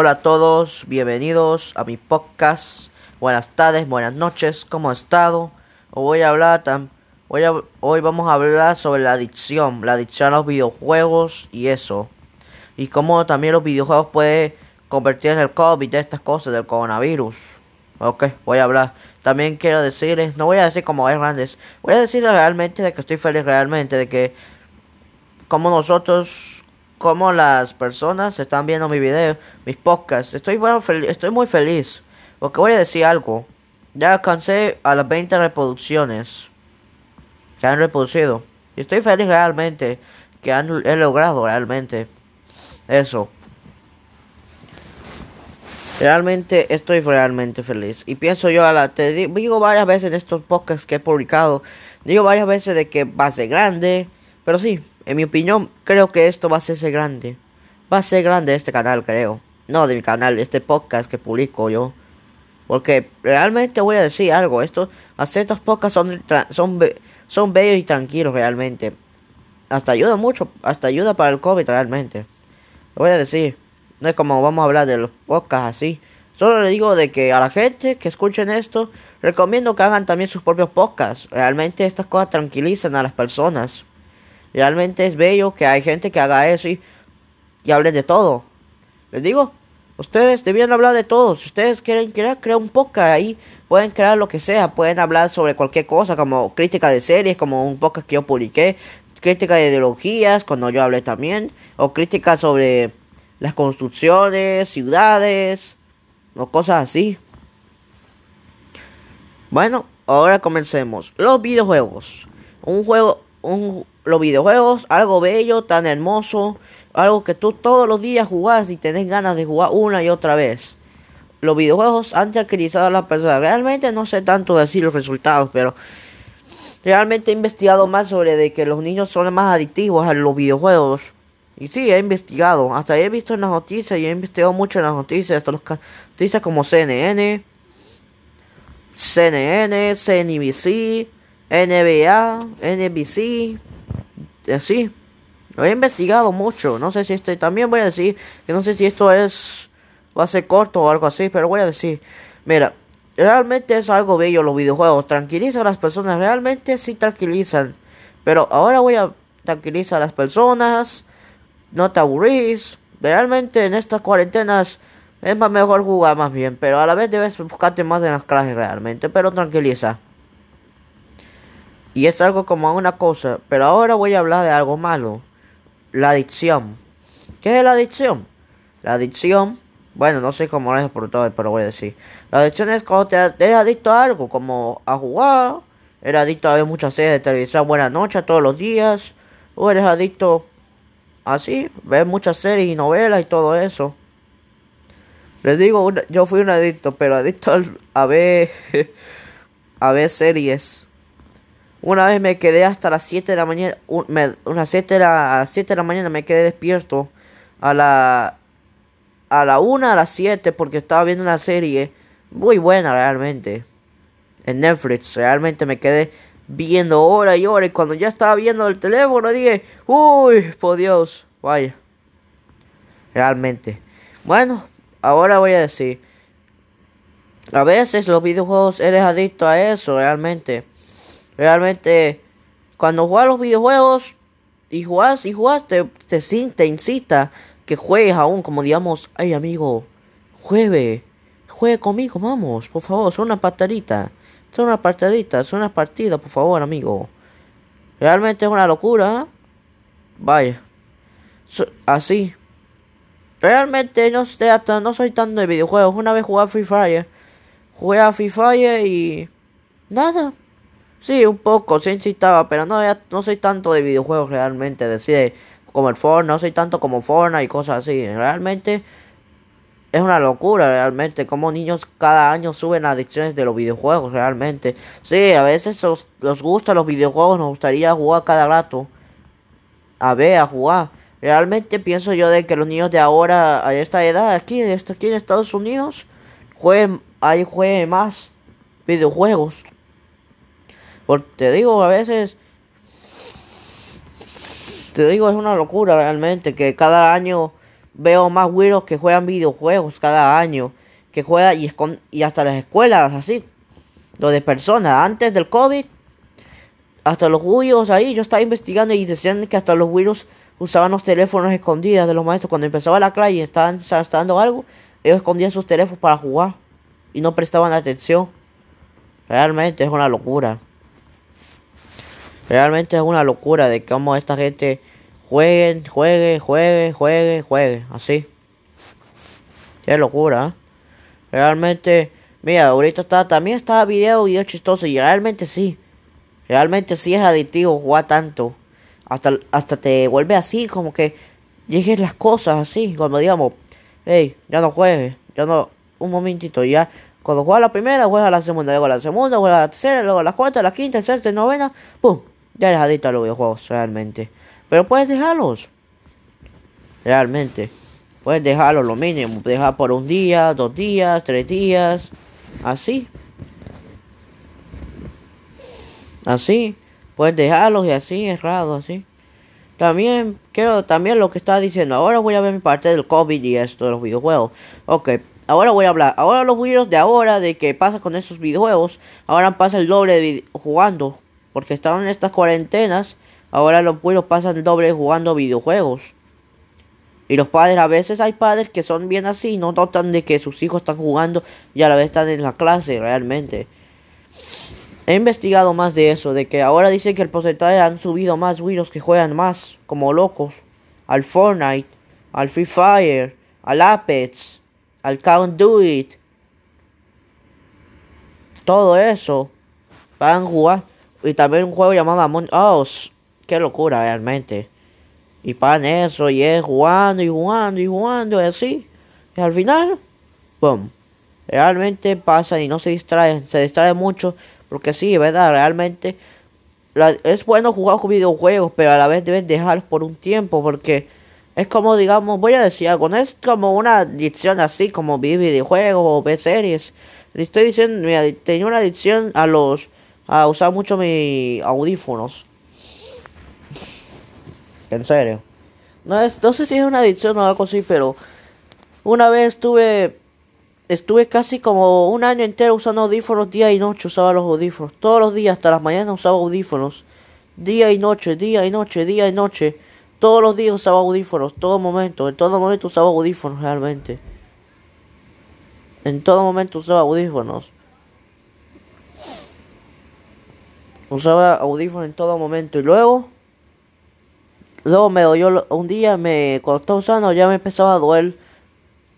Hola a todos, bienvenidos a mi podcast. Buenas tardes, buenas noches, ¿cómo han estado? Hoy voy a hablar hoy, hoy vamos a hablar sobre la adicción, la adicción a los videojuegos y eso. Y cómo también los videojuegos pueden convertir en el COVID, de estas cosas del coronavirus. Ok, voy a hablar. También quiero decirles, no voy a decir como grandes, voy a decirles realmente de que estoy feliz realmente, de que como nosotros, como las personas están viendo mi video, mis podcasts, estoy, bueno, estoy muy feliz. Porque voy a decir algo. Ya alcancé a las 20 reproducciones que han reproducido. Y estoy feliz realmente que han, he logrado realmente eso. Realmente estoy realmente feliz. Y pienso yo, a la, te digo varias veces en estos podcasts que he publicado, digo varias veces de que va a ser grande. Pero sí, en mi opinión, creo que esto va a ser grande. Va a ser grande este canal, creo. No de mi canal, este podcast que publico yo. Porque realmente voy a decir algo. Esto, hacer estos podcasts son, son, son bellos y tranquilos realmente. Hasta ayuda mucho, hasta ayuda para el COVID realmente. voy a decir. No es como vamos a hablar de los podcasts así. Solo le digo de que a la gente que escuchen esto, recomiendo que hagan también sus propios podcasts. Realmente estas cosas tranquilizan a las personas. Realmente es bello que hay gente que haga eso y, y hablen de todo. Les digo, ustedes debían hablar de todo. Si ustedes quieren crear, crear un podcast ahí, pueden crear lo que sea. Pueden hablar sobre cualquier cosa, como crítica de series, como un podcast que yo publiqué. Crítica de ideologías, cuando yo hablé también. O crítica sobre las construcciones, ciudades o cosas así. Bueno, ahora comencemos. Los videojuegos. Un juego, un, los videojuegos, algo bello, tan hermoso, algo que tú todos los días jugás y tenés ganas de jugar una y otra vez. Los videojuegos han tranquilizado a las personas. Realmente no sé tanto decir los resultados, pero realmente he investigado más sobre de que los niños son más adictivos a los videojuegos. Y sí, he investigado. Hasta he visto en las noticias y he investigado mucho en las noticias. Hasta las noticias como CNN, CNN, CNBC, NBA, NBC. Así. Lo he investigado mucho. No sé si este. También voy a decir que no sé si esto es. Va a ser corto o algo así. Pero voy a decir. Mira. Realmente es algo bello los videojuegos. Tranquilizan a las personas. Realmente sí tranquilizan. Pero ahora voy a tranquilizar a las personas no te aburrís. Realmente en estas cuarentenas es más mejor jugar más bien, pero a la vez debes buscarte más en las clases realmente, pero tranquiliza. Y es algo como una cosa, pero ahora voy a hablar de algo malo. La adicción. ¿Qué es la adicción? La adicción, bueno, no sé cómo es por todo, pero voy a decir. La adicción es cuando te eres adicto a algo, como a jugar, eres adicto a ver muchas series de televisión buena noche todos los días, o eres adicto así, ver muchas series y novelas y todo eso. Les digo, yo fui un adicto, pero adicto a ver, a ver series. Una vez me quedé hasta las 7 de la mañana, 7 de la, a 7 de la mañana me quedé despierto a la a la 1 a las 7 porque estaba viendo una serie muy buena realmente en Netflix. Realmente me quedé viendo hora y hora. Y cuando ya estaba viendo el teléfono, dije, uy, por Dios, vaya. Realmente. Bueno, ahora voy a decir. A veces los videojuegos eres adicto a eso, realmente. Realmente, cuando juegas los videojuegos y juegas y juegas, te, te, incita que juegues aún, como digamos, ay amigo, juegue, juegue conmigo, vamos, por favor, son una patadita. Son una partidita, son una partida, por favor, amigo. Realmente es una locura. ¿eh? Vaya. así. Realmente no, hasta, no soy tanto de videojuegos. Una vez jugué a Free Fire. Jugué a Free Fire y... Nada. Sí, un poco, se incitaba, pero no, no soy tanto de videojuegos realmente. Decide como el Fortnite, no soy tanto como Fortnite y cosas así. Realmente es una locura realmente como niños cada año suben adicciones de los videojuegos realmente. Sí, a veces los, nos gustan los videojuegos, nos gustaría jugar cada rato. A ver, a jugar. Realmente pienso yo de que los niños de ahora, a esta edad, aquí, aquí en Estados Unidos, jueguen, ahí jueguen más videojuegos. Porque te digo, a veces, te digo, es una locura realmente que cada año veo más virus que juegan videojuegos cada año, que juegan y, y hasta las escuelas así, lo de personas, antes del COVID, hasta los virus ahí, yo estaba investigando y decían que hasta los virus usaban los teléfonos escondidos de los maestros cuando empezaba la clase y estaban dando algo, ellos escondían sus teléfonos para jugar y no prestaban atención. Realmente es una locura. Realmente es una locura de cómo esta gente juegue, juegue, juegue, juegue, juegue, así. Qué locura. ¿eh? Realmente, mira, ahorita está, también está video, video chistoso y realmente sí. Realmente sí es adictivo jugar tanto. Hasta, hasta te vuelve así, como que llegues las cosas así, como digamos, hey, ya no juegues, ya no, un momentito, ya cuando juega la primera, juega la segunda, luego la segunda, juega la tercera, luego la cuarta, la quinta, sexta, novena, ¡pum! Ya eres los videojuegos, realmente. Pero puedes dejarlos. Realmente. Puedes dejarlos lo mínimo. Dejar por un día, dos días, tres días. Así. Así. Puedes dejarlos y así, errado, así. También, quiero, también lo que estaba diciendo. Ahora voy a ver mi parte del COVID y esto de los videojuegos. Ok, ahora voy a hablar. Ahora los videos de ahora, de qué pasa con esos videojuegos. Ahora pasa el doble de jugando. Porque estaban en estas cuarentenas. Ahora los pueblos pasan doble jugando videojuegos. Y los padres, a veces hay padres que son bien así, no notan de que sus hijos están jugando y a la vez están en la clase realmente. He investigado más de eso, de que ahora dicen que el porcentaje han subido más virus que juegan más, como locos, al Fortnite, al Free Fire, al Apex, al Count Do It. Todo eso van a jugar. Y también un juego llamado Among Us. Qué locura realmente. Y pagan eso y es jugando y jugando y jugando y así. Y al final, ¡pum! Realmente pasan y no se distraen. Se distraen mucho porque sí, verdad, realmente es bueno jugar videojuegos, pero a la vez debes dejarlos por un tiempo porque es como, digamos, voy a decir algo, no es como una adicción así como ver videojuegos o ver series. Le estoy diciendo, mira, tenía una adicción a los, a usar mucho mis audífonos. En serio. No, es, no sé si es una adicción o algo así, pero una vez estuve estuve casi como un año entero usando audífonos día y noche, usaba los audífonos. Todos los días, hasta las mañanas usaba audífonos. Día y noche, día y noche, día y noche. Todos los días usaba audífonos, todo momento, en todo momento usaba audífonos realmente. En todo momento usaba audífonos. Usaba audífonos en todo momento y luego luego me dolió un día me cuando estaba usando ya me empezaba a doler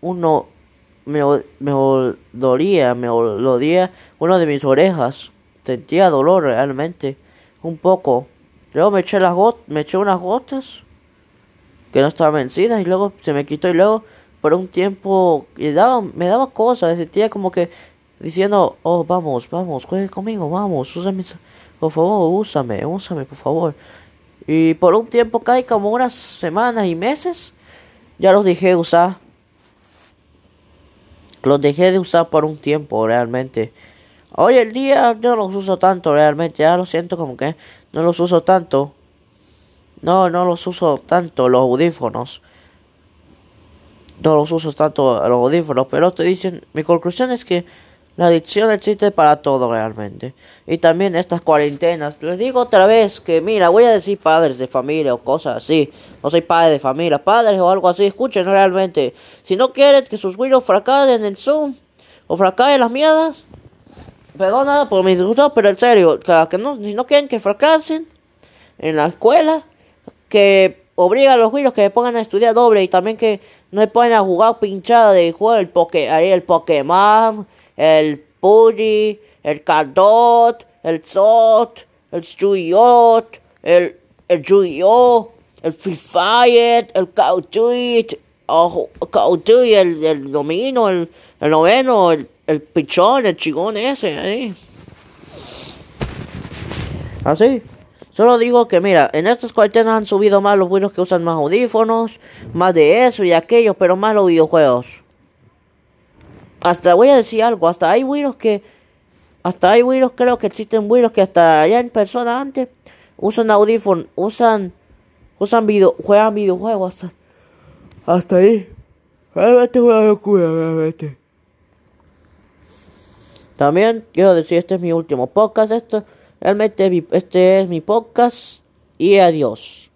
uno me, me dolía, me dolía una de mis orejas. Sentía dolor realmente, un poco. Luego me eché las gotas, me eché unas gotas que no estaban vencidas y luego se me quitó y luego por un tiempo me daba, me daba cosas, sentía como que diciendo, oh vamos, vamos, juegue conmigo, vamos, úsame, por favor, úsame, úsame, por favor. Y por un tiempo, cae como unas semanas y meses, ya los dejé usar. Los dejé de usar por un tiempo realmente. Hoy el día yo no los uso tanto realmente. Ya lo siento como que no los uso tanto. No, no los uso tanto los audífonos. No los uso tanto los audífonos. Pero estoy diciendo, mi conclusión es que la adicción existe para todo realmente. Y también estas cuarentenas. Les digo otra vez que, mira, voy a decir padres de familia o cosas así. No soy padre de familia, padres o algo así. Escuchen realmente. Si no quieren que sus hijos fracasen en Zoom o fracasen las mierdas. Perdona por mi disgusto, pero en serio. Que no, si no quieren que fracasen en la escuela, que obliga a los hijos que se pongan a estudiar doble y también que no se pongan a jugar pinchada de jugar el Pokémon el Pudgy, el Cadot, el Zot, el Stuyot, el, el Juyo, el Fire, el Cautuit, el, el Domino, el, el Noveno, el, el Pichón, el Chigón ese, ahí. Así. Solo digo que mira, en estas cuarentenas han subido más los buenos que usan más audífonos, más de eso y aquello, pero más los videojuegos hasta voy a decir algo, hasta hay virus que, hasta hay virus, creo que existen virus que hasta allá en persona antes usan audífonos, usan, usan video, juegan videojuegos hasta, hasta ahí. Realmente es una locura, realmente. También quiero decir, este es mi último podcast, esto, realmente este es mi podcast y adiós.